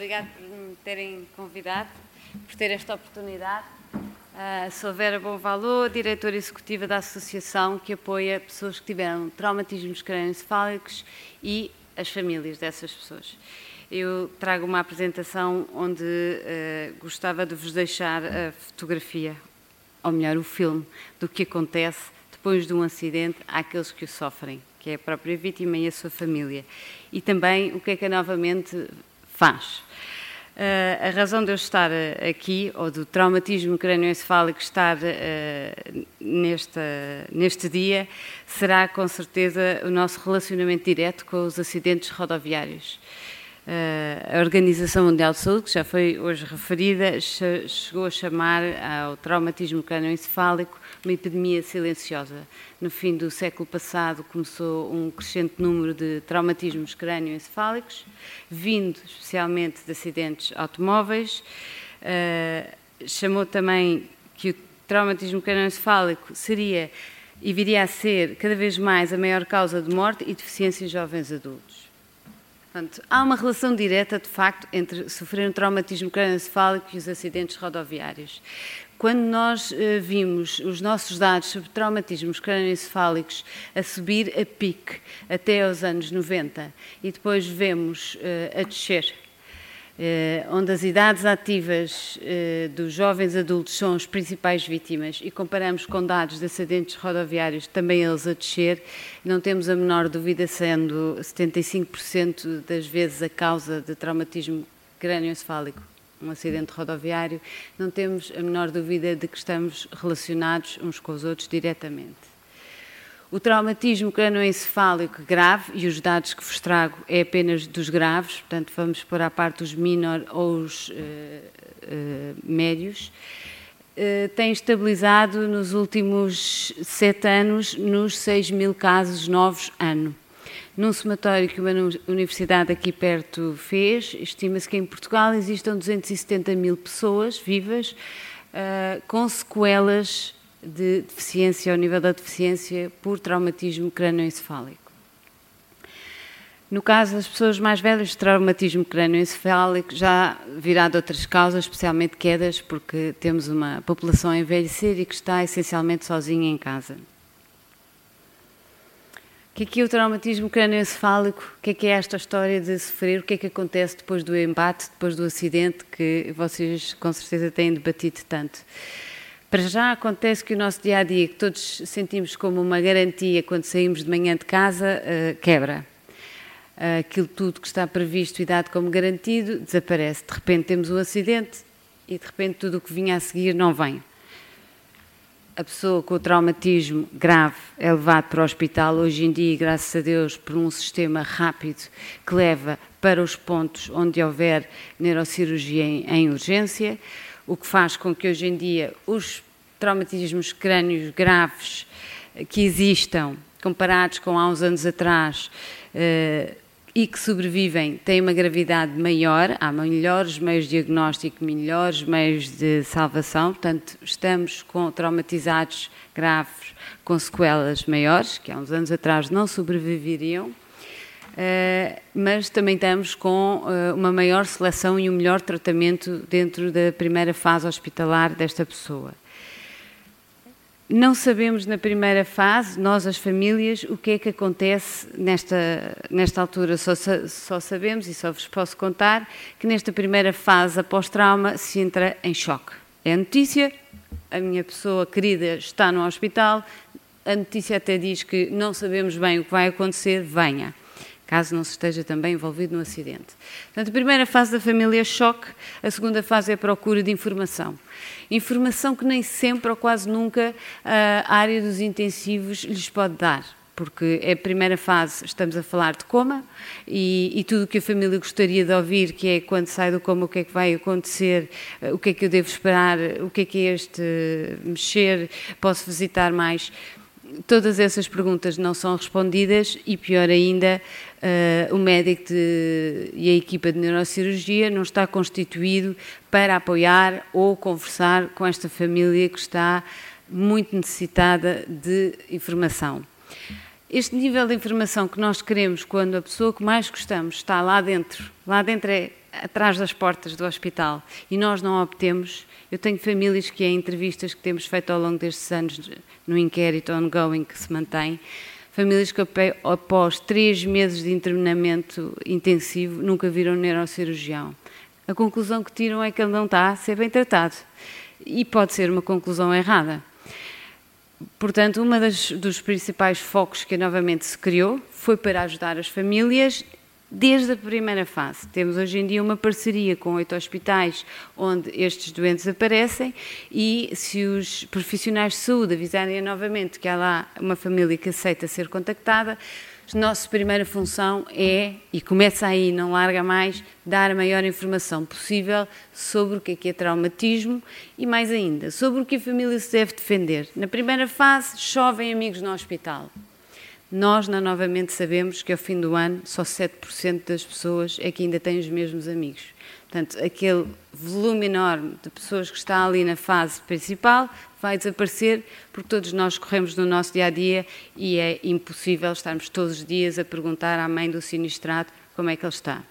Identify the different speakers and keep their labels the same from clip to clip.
Speaker 1: obrigado por me terem convidado, por ter esta oportunidade. Uh, sou Vera Bom Valor, diretora executiva da associação que apoia pessoas que tiveram traumatismos crânioencefálicos e as famílias dessas pessoas. Eu trago uma apresentação onde uh, gostava de vos deixar a fotografia, ou melhor, o filme, do que acontece depois de um acidente àqueles que o sofrem, que é a própria vítima e a sua família. E também o que é que novamente faz. Uh, a razão de eu estar eh, aqui, ou do traumatismo crânioencefálico estar uh, nesta, neste dia, será com certeza o nosso relacionamento direto com os acidentes rodoviários. Uh, a Organização Mundial de Saúde, que já foi hoje referida, chegou a chamar ao traumatismo crânioencefálico uma epidemia silenciosa. No fim do século passado começou um crescente número de traumatismos crânioencefálicos, vindo especialmente de acidentes automóveis. Uh, chamou também que o traumatismo crânioencefálico seria e viria a ser cada vez mais a maior causa de morte e deficiência em jovens adultos. Há uma relação direta, de facto, entre sofrer um traumatismo crânioencefálico e os acidentes rodoviários. Quando nós uh, vimos os nossos dados sobre traumatismos crânioencefálicos a subir a pique até aos anos 90 e depois vemos uh, a descer, onde as idades ativas dos jovens adultos são as principais vítimas e comparamos com dados de acidentes rodoviários, também eles a descer, não temos a menor dúvida, sendo 75% das vezes a causa de traumatismo crânioencefálico um acidente rodoviário, não temos a menor dúvida de que estamos relacionados uns com os outros diretamente. O traumatismo cranoencefálico grave, e os dados que vos trago é apenas dos graves, portanto vamos pôr à parte os menor ou os uh, uh, médios, uh, tem estabilizado nos últimos sete anos nos 6 mil casos novos ano. Num somatório que uma universidade aqui perto fez, estima-se que em Portugal existam 270 mil pessoas vivas com sequelas de deficiência, ao nível da deficiência por traumatismo crânioencefálico. No caso das pessoas mais velhas, traumatismo crânioencefálico já virá de outras causas, especialmente quedas, porque temos uma população a envelhecer e que está essencialmente sozinha em casa. O que é que é o traumatismo crânioencefálico? O que é que é esta história de sofrer? O que é que acontece depois do embate, depois do acidente que vocês com certeza têm debatido tanto? Para já acontece que o nosso dia a dia, que todos sentimos como uma garantia quando saímos de manhã de casa, uh, quebra. Uh, aquilo tudo que está previsto e dado como garantido desaparece. De repente temos um acidente e de repente tudo o que vinha a seguir não vem a pessoa com o traumatismo grave é levada para o hospital, hoje em dia, graças a Deus, por um sistema rápido que leva para os pontos onde houver neurocirurgia em, em urgência, o que faz com que hoje em dia os traumatismos crânios graves que existam, comparados com há uns anos atrás, eh, e que sobrevivem têm uma gravidade maior, há melhores meios de diagnóstico, melhores meios de salvação, portanto, estamos com traumatizados graves com sequelas maiores, que há uns anos atrás não sobreviveriam, Uh, mas também estamos com uh, uma maior seleção e um melhor tratamento dentro da primeira fase hospitalar desta pessoa. Não sabemos na primeira fase, nós as famílias, o que é que acontece nesta, nesta altura. Só, só sabemos, e só vos posso contar, que nesta primeira fase após trauma se entra em choque. É a notícia, a minha pessoa querida está no hospital, a notícia até diz que não sabemos bem o que vai acontecer, venha caso não se esteja também envolvido no acidente. Portanto, a primeira fase da família é choque, a segunda fase é a procura de informação. Informação que nem sempre ou quase nunca a área dos intensivos lhes pode dar porque é a primeira fase, estamos a falar de coma e, e tudo o que a família gostaria de ouvir, que é quando sai do coma o que é que vai acontecer, o que é que eu devo esperar, o que é que é este mexer, posso visitar mais. Todas essas perguntas não são respondidas e, pior ainda, uh, o médico de, e a equipa de neurocirurgia não está constituído para apoiar ou conversar com esta família que está muito necessitada de informação. Este nível de informação que nós queremos quando a pessoa que mais gostamos está lá dentro, lá dentro é atrás das portas do hospital e nós não obtemos. Eu tenho famílias que, em entrevistas que temos feito ao longo destes anos no inquérito ongoing que se mantém, famílias que após três meses de internamento intensivo nunca viram um neurocirurgião. A conclusão que tiram é que ele não está a ser bem tratado. E pode ser uma conclusão errada. Portanto, um dos principais focos que novamente se criou foi para ajudar as famílias desde a primeira fase. Temos hoje em dia uma parceria com oito hospitais onde estes doentes aparecem e se os profissionais de saúde avisarem novamente que há lá uma família que aceita ser contactada, nossa primeira função é, e começa aí, não larga mais, dar a maior informação possível sobre o que é, que é traumatismo e, mais ainda, sobre o que a família se deve defender. Na primeira fase, chovem amigos no hospital. Nós, na Novamente, sabemos que ao fim do ano só 7% das pessoas é que ainda têm os mesmos amigos. Portanto, aquele volume enorme de pessoas que está ali na fase principal vai desaparecer porque todos nós corremos no nosso dia a dia e é impossível estarmos todos os dias a perguntar à mãe do sinistrado como é que ele está.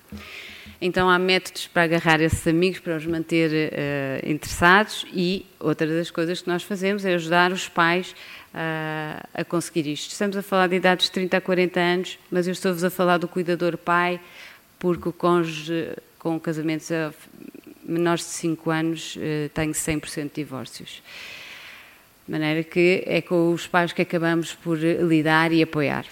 Speaker 1: Então há métodos para agarrar esses amigos, para os manter uh, interessados e outra das coisas que nós fazemos é ajudar os pais uh, a conseguir isto. Estamos a falar de idades de 30 a 40 anos, mas eu estou-vos a falar do cuidador pai, porque o cônjuge com casamentos a menores de 5 anos uh, tem 100% de divórcios. De maneira que é com os pais que acabamos por lidar e apoiar.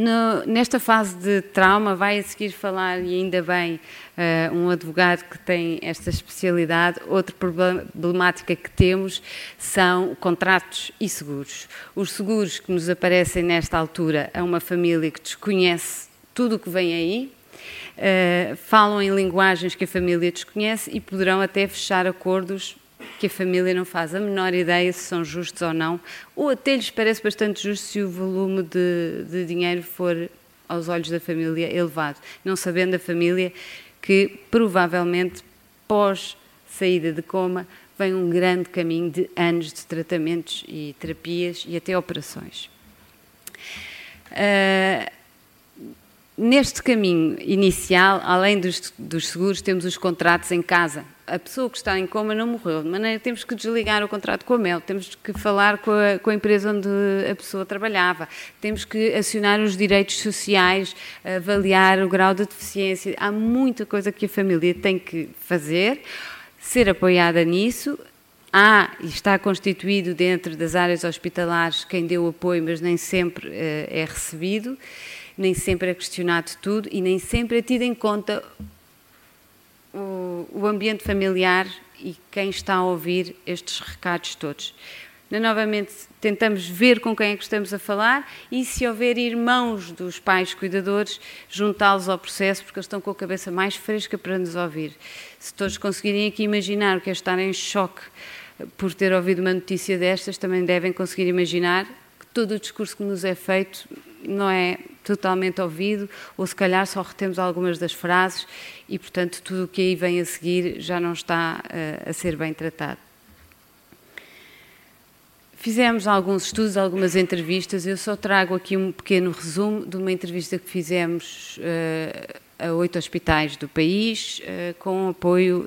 Speaker 1: No, nesta fase de trauma, vai a seguir falar, e ainda bem, uh, um advogado que tem esta especialidade. Outra problemática que temos são contratos e seguros. Os seguros que nos aparecem nesta altura a uma família que desconhece tudo o que vem aí, uh, falam em linguagens que a família desconhece e poderão até fechar acordos que a família não faz a menor ideia se são justos ou não, ou até lhes parece bastante justo se o volume de, de dinheiro for, aos olhos da família, elevado. Não sabendo a família que, provavelmente, pós saída de coma, vem um grande caminho de anos de tratamentos e terapias e até operações. Uh, Neste caminho inicial, além dos, dos, seguros, temos os contratos em casa. A pessoa que está em coma não morreu, de maneira temos que desligar o contrato com a MEL, temos que falar com a, com a, empresa onde a pessoa trabalhava, temos que acionar os direitos sociais, avaliar o grau de deficiência. Há muita coisa que a família tem que fazer, ser apoiada nisso. Há e está constituído dentro das áreas hospitalares quem deu apoio, mas nem sempre uh, é recebido nem sempre é questionado tudo e nem sempre é tido em conta o, o ambiente familiar e quem está a ouvir estes recados todos. Novamente, tentamos ver com quem é que estamos a falar e, se houver irmãos dos pais cuidadores, juntá-los ao processo, porque eles estão com a cabeça mais fresca para nos ouvir. Se todos conseguirem aqui imaginar o que é estar em choque por ter ouvido uma notícia destas, também devem conseguir imaginar que todo o discurso que nos é feito não é totalmente ouvido, ou se calhar só retemos algumas das frases e, portanto, tudo o que aí vem a seguir já não está uh, a ser bem tratado. Fizemos alguns estudos, algumas entrevistas, eu só trago aqui um pequeno resumo de uma entrevista que fizemos uh, a oito hospitais do país, uh, com apoio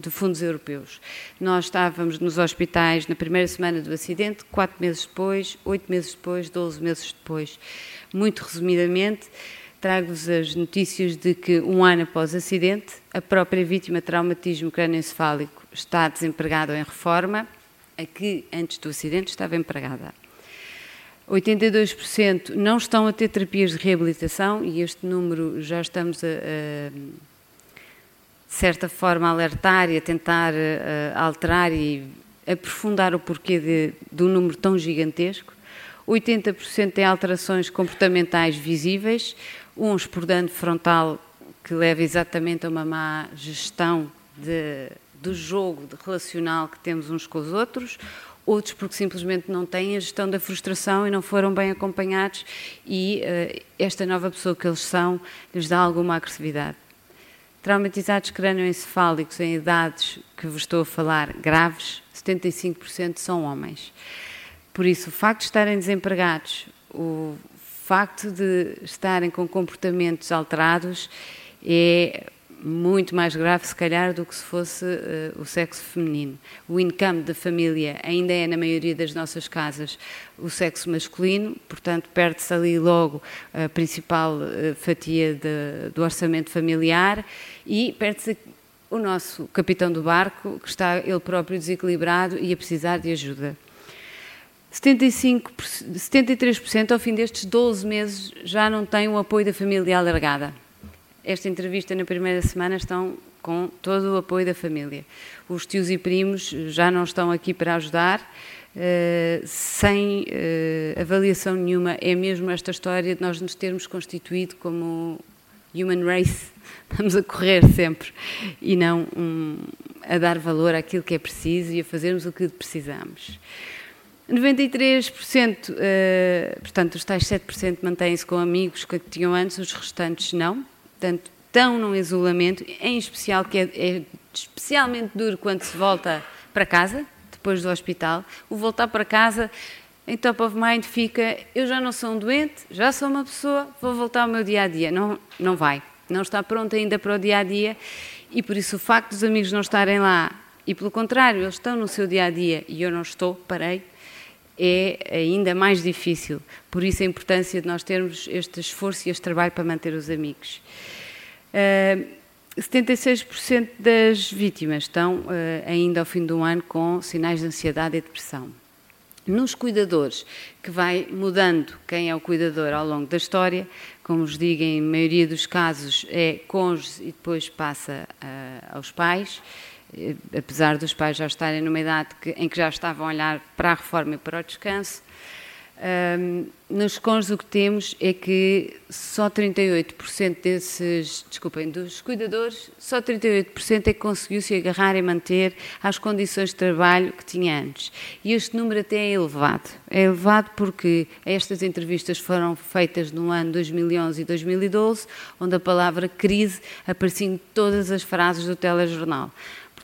Speaker 1: de fundos europeus. Nós estávamos nos hospitais na primeira semana do acidente, quatro meses depois, oito meses depois, doze meses depois. Muito resumidamente, trago-vos as notícias de que um ano após o acidente, a própria vítima de traumatismo crânioencefálico está desempregada ou em reforma, a que antes do acidente estava empregada. 82% não estão a ter terapias de reabilitação e este número já estamos a, a de certa forma, alertar e a tentar a, alterar e aprofundar o porquê de, um número tão gigantesco. 80% têm alterações comportamentais visíveis, uns por dano frontal que leva exatamente a uma má gestão de, do jogo relacional que temos uns com os outros, outros porque simplesmente não têm a gestão da frustração e não foram bem acompanhados e uh, esta nova pessoa que eles são lhes dá alguma agressividade. Traumatizados crânioencefálicos em idades que vos estou a falar graves, 75% são homens. Por isso, o facto de estarem desempregados, o facto de estarem com comportamentos alterados é muito mais grave, se calhar, do que se fosse uh, o sexo feminino. O income da família ainda é, na maioria das nossas casas, o sexo masculino, portanto, perde-se ali logo a principal uh, fatia de, do orçamento familiar e perde-se o nosso capitão do barco, que está ele próprio desequilibrado e a precisar de ajuda. 75, 73% ao fim destes 12 meses já não têm o apoio da família alargada esta entrevista na primeira semana estão com todo o apoio da família. Os tios e primos já não estão aqui para ajudar, uh, sem uh, avaliação nenhuma. É mesmo esta história de nós nos termos constituído como human race, estamos a correr sempre e não um, a dar valor àquilo que é preciso e a fazermos o que precisamos. 93%, uh, portanto, os tais 7% mantêm-se com amigos que tinham antes, os restantes não portanto, estão num isolamento, em especial que é, é especialmente duro quando se volta para casa, depois do hospital. O voltar para casa, em top of mind fica, eu já não sou um doente, já sou uma pessoa, vou voltar ao meu dia a dia. Não, não vai, não está pronto ainda para o dia a dia e por isso o facto dos amigos não estarem lá e pelo contrário, eles estão no seu dia a dia e eu não estou, parei, é ainda mais difícil. Por isso a importância de nós termos este esforço e este trabalho para manter os amigos. Uh, ah, 76% das vítimas estão uh, ainda ao fim do ano com sinais de ansiedade e depressão. Nos cuidadores, que vai mudando quem é o cuidador ao longo da história, como vos digo, em maioria dos casos é cônjuge e depois passa uh, aos pais. Eh, apesar dos pais já estarem numa idade que, em que já estavam a olhar para a reforma e para o descanso, um, nos cônjuges o que temos é que só 38% desses, desculpem, dos cuidadores, só 38% é que conseguiu se agarrar e manter às condições de trabalho que tinha antes. E este número até é elevado. É elevado porque estas entrevistas foram feitas no ano 2011 e 2012, onde a palavra crise aparecia em todas as frases do telejornal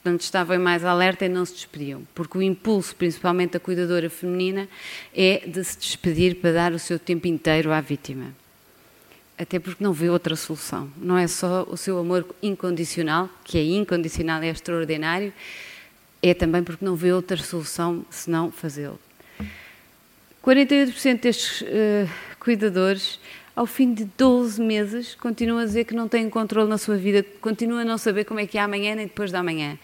Speaker 1: portanto estavam mais alerta e não se despediam, porque o impulso, principalmente da cuidadora feminina, é de se despedir para dar o seu tempo inteiro à vítima. Até porque não vê outra solução. Não é só o seu amor incondicional, que é incondicional e é extraordinário, é também porque não vê outra solução senão fazê-lo. 48% destes uh, cuidadores ao fim de 12 meses, continua a dizer que não tem controle na sua vida, continua a não saber como é que é amanhã nem depois da manhã.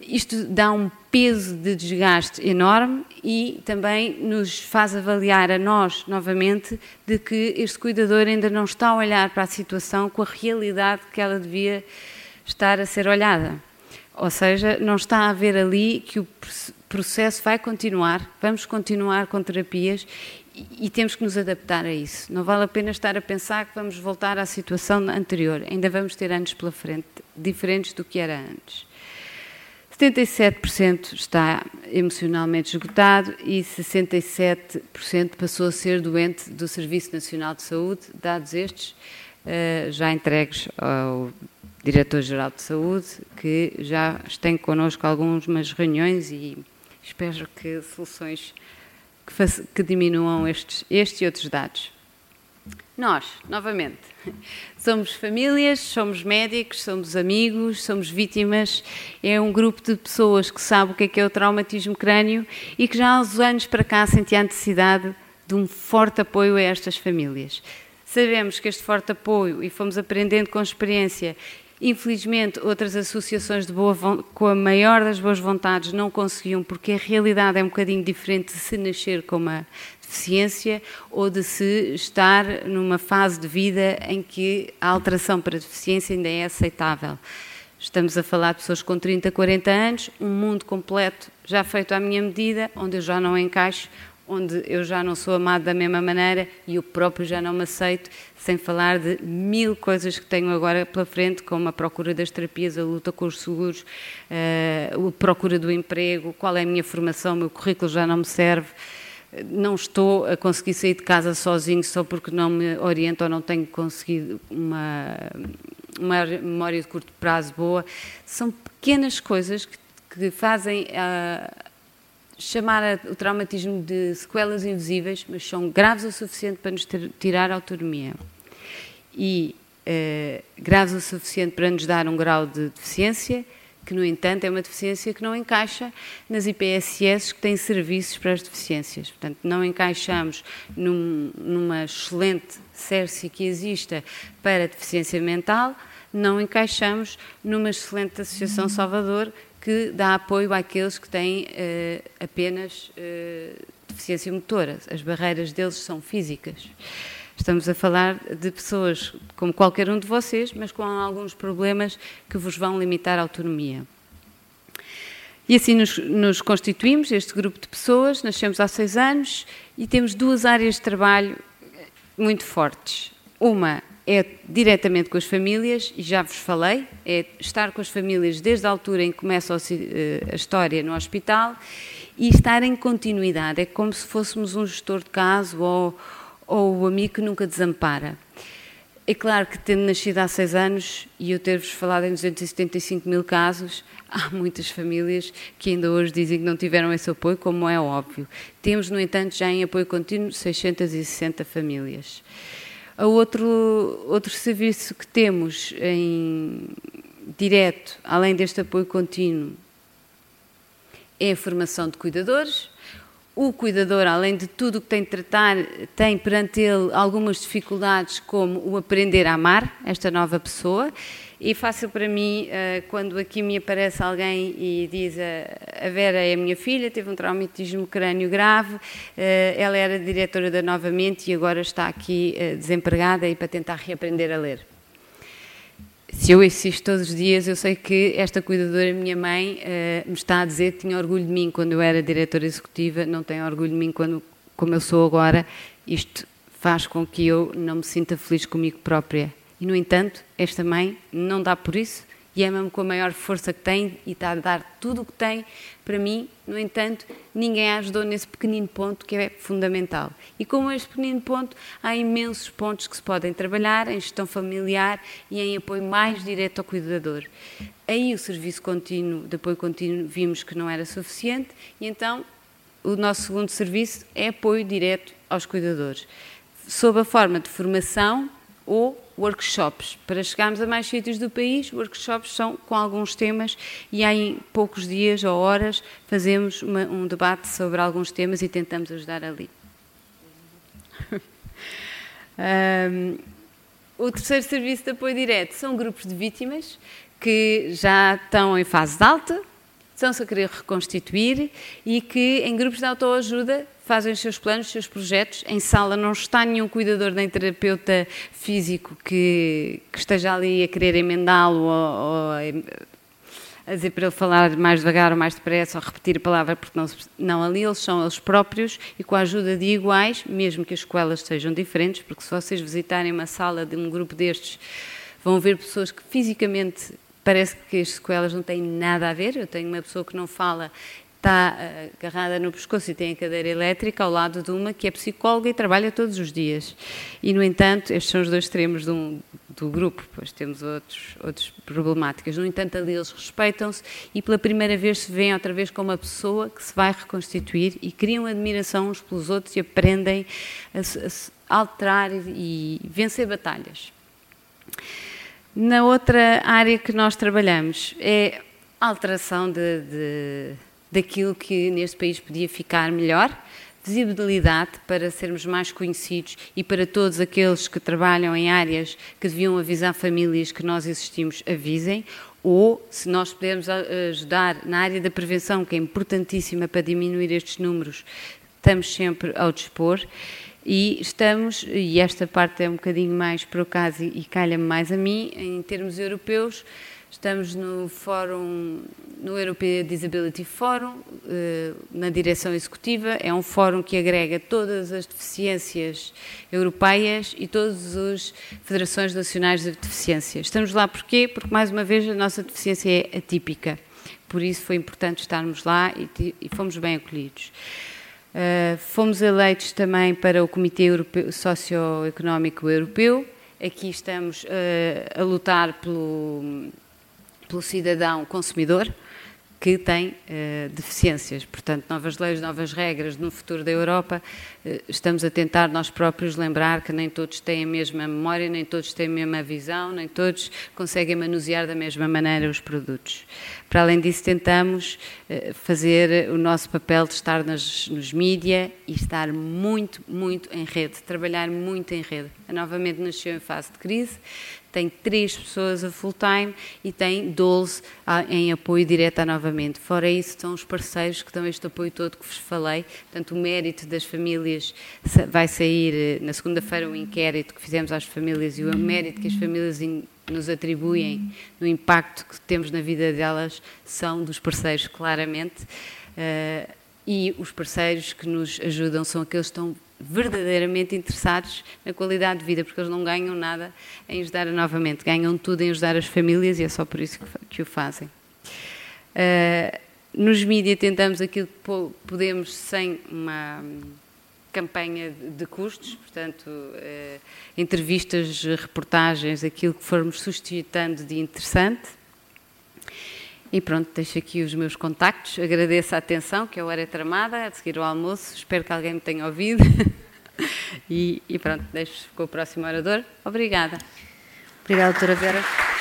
Speaker 1: Isto dá um peso de desgaste enorme e também nos faz avaliar a nós, novamente, de que este cuidador ainda não está a olhar para a situação com a realidade que ela devia estar a ser olhada. Ou seja, não está a ver ali que o processo vai continuar, vamos continuar com terapias e, temos que nos adaptar a isso. Não vale a pena estar a pensar que vamos voltar à situação anterior. Ainda vamos ter anos pela frente diferentes do que era antes. 77% está emocionalmente esgotado e 67% passou a ser doente do Serviço Nacional de Saúde, dados estes eh, já entregues ao Diretor-Geral de Saúde, que já tem connosco algumas reuniões e espero que soluções que, que diminuam estes, estes e outros dados. Nós, novamente, somos famílias, somos médicos, somos amigos, somos vítimas. É um grupo de pessoas que sabe o que é, que é o traumatismo crânio e que já há uns anos para cá sentia a necessidade de um forte apoio a estas famílias. Sabemos que este forte apoio, e fomos aprendendo com experiência, Infelizmente, outras associações de boa, com a maior das boas vontades não conseguiam, porque a realidade é um bocadinho diferente de se nascer com uma deficiência ou de se estar numa fase de vida em que a alteração para a deficiência ainda é aceitável. Estamos a falar de pessoas com 30, 40 anos, um mundo completo já feito à minha medida, onde eu já não encaixo, onde eu já não sou amado da mesma maneira e eu próprio já não me aceito, sem falar de mil coisas que tenho agora pela frente, como a procura das terapias, a luta com os seguros, eh, a procura do emprego, qual é a minha formação, o meu currículo já não me serve. Não estou a conseguir sair de casa sozinho só porque não me oriento ou não tenho conseguido uma, uma memória de curto prazo boa. São pequenas coisas que, que fazem a, chamar o traumatismo de sequelas invisíveis, mas são graves o suficiente para nos ter, tirar a autonomia. E uh, graves o suficiente para nos dar um grau de deficiência, que, no entanto, é uma deficiência que não encaixa nas IPSS que têm serviços para as deficiências. Portanto, não encaixamos num, numa excelente CERSI que exista para deficiência mental, não encaixamos numa excelente Associação Salvador que dá apoio àqueles que têm uh, apenas uh, deficiência motora. As barreiras deles são físicas. Estamos a falar de pessoas como qualquer um de vocês, mas com alguns problemas que vos vão limitar a autonomia. E assim nos, nos, constituímos, este grupo de pessoas, nascemos há seis anos e temos duas áreas de trabalho muito fortes. Uma é diretamente com as famílias, e já vos falei, é estar com as famílias desde a altura em que começa eh, a história no hospital e estar em continuidade. É como se fôssemos um gestor de caso ou, ou o amigo que nunca desampara. É claro que, tendo nascido há seis anos e eu ter-vos falado em 275 mil casos, há muitas famílias que ainda hoje dizem que não tiveram esse apoio, como é óbvio. Temos, no entanto, já em apoio contínuo 660 famílias. O outro, outro serviço que temos em direto, além deste apoio contínuo, é a formação de cuidadores. O cuidador, além de tudo o que tem de tratar, tem perante ele algumas dificuldades, como o aprender a amar esta nova pessoa. E fácil para mim, eh, quando aqui me aparece alguém e diz a Vera é a minha filha, teve um traumatismo crânio grave, eh, ela era diretora da Novamente e agora está aqui eh, desempregada e para tentar reaprender a ler se eu assisto todos os dias, eu sei que esta cuidadora, minha mãe, me está a dizer que tinha orgulho de mim quando eu era diretora executiva, não tem orgulho de mim quando, como eu sou agora. Isto faz com que eu não me sinta feliz comigo própria. E, no entanto, esta mãe não dá por isso e ama-me com a maior força que tem e está a dar tudo o que tem para mim. No entanto, ninguém a ajudou nesse pequenino ponto que é fundamental. E como este pequenino ponto, há imensos pontos que se podem trabalhar em gestão familiar e em apoio mais direto ao cuidador. Aí o serviço contínuo, de apoio contínuo, vimos que não era suficiente e então o nosso segundo serviço é apoio direto aos cuidadores, sob a forma de formação ou workshops. Para chegarmos a mais sítios do país, workshops são com alguns temas e em poucos dias ou horas fazemos uma, um debate sobre alguns temas e tentamos ajudar ali. um, o terceiro serviço de apoio direto são grupos de vítimas que já estão em fase de alta, estão-se a querer reconstituir e que em grupos de autoajuda fazem os seus planos, os seus projetos. Em sala não está nenhum cuidador nem terapeuta físico que, que esteja ali a querer emendá-lo ou, ou a dizer para ele falar mais devagar ou mais depressa ou repetir a palavra, porque não, não ali eles são eles próprios e com a ajuda de iguais, mesmo que as escolas sejam diferentes, porque se vocês visitarem uma sala de um grupo destes, vão ver pessoas que fisicamente parece que as sequelas não têm nada a ver. Eu tenho uma pessoa que não fala está eh, agarrada no pescoço e tem a cadeira elétrica ao lado de uma que é psicóloga e trabalha todos os dias. E, no entanto, estes são os dois extremos um, do grupo, pois temos outros, outras problemáticas. No entanto, ali eles respeitam-se e pela primeira vez se veem outra vez como uma pessoa que se vai reconstituir e criam admiração uns pelos outros e aprendem a, a alterar e vencer batalhas. Na outra área que nós trabalhamos é a alteração de, de daquilo que neste país podia ficar melhor, visibilidade para sermos mais conhecidos e para todos aqueles que trabalham em áreas que deviam avisar famílias que nós existimos, avisem, ou se nós pudermos ajudar na área da prevenção, que é importantíssima para diminuir estes números, estamos sempre ao dispor. E estamos, e esta parte é um bocadinho mais por acaso e calha-me mais a mim, em termos europeus, Estamos no fórum, no European Disability Forum, eh, na direção executiva. É um fórum que agrega todas as deficiências europeias e todas as federações nacionais de deficiência. Estamos lá porquê? Porque, mais uma vez, a nossa deficiência é atípica. Por isso foi importante estarmos lá e, fomos bem acolhidos. Uh, fomos eleitos também para o Comitê Europeu, Socioeconómico Europeu. Aqui estamos uh, a lutar pelo pelo cidadão consumidor. que têm uh, deficiências. Portanto, novas leis, novas regras no futuro da Europa, uh, estamos a tentar nós próprios lembrar que nem todos têm a mesma memória, nem todos têm a mesma visão, nem todos conseguem manusear da mesma maneira os produtos. Para além disso, tentamos uh, fazer o nosso papel de estar nas, nos mídia e estar muito, muito em rede, trabalhar muito em rede. Novamente nasceu em fase de crise, tem três pessoas a full time e tem 12 em apoio direto Novamente. Fora isso, são os parceiros que dão este apoio todo que vos falei. Portanto, o mérito das famílias vai sair eh, na segunda-feira o inquérito que fizemos às famílias e o mérito que as famílias nos atribuem no impacto que temos na vida delas são dos parceiros, claramente. Uh, e os parceiros que nos ajudam são aqueles que estão verdadeiramente interessados na qualidade de vida, porque eles não ganham nada em ajudar novamente, ganham tudo em ajudar as famílias e é só por isso que, o fazem. Uh, nos mídias tentamos aquilo que podemos sem uma campanha de custos, portanto, uh, entrevistas, reportagens, aquilo que formos suscitando de interessante. E pronto, deixo aqui os meus contactos. Agradeço a atenção, que é o Hora Tramada, a seguir o almoço. Espero que alguém me tenha ouvido. e, e pronto, deixo com o próximo orador. Obrigada.
Speaker 2: Obrigada, doutora Vera.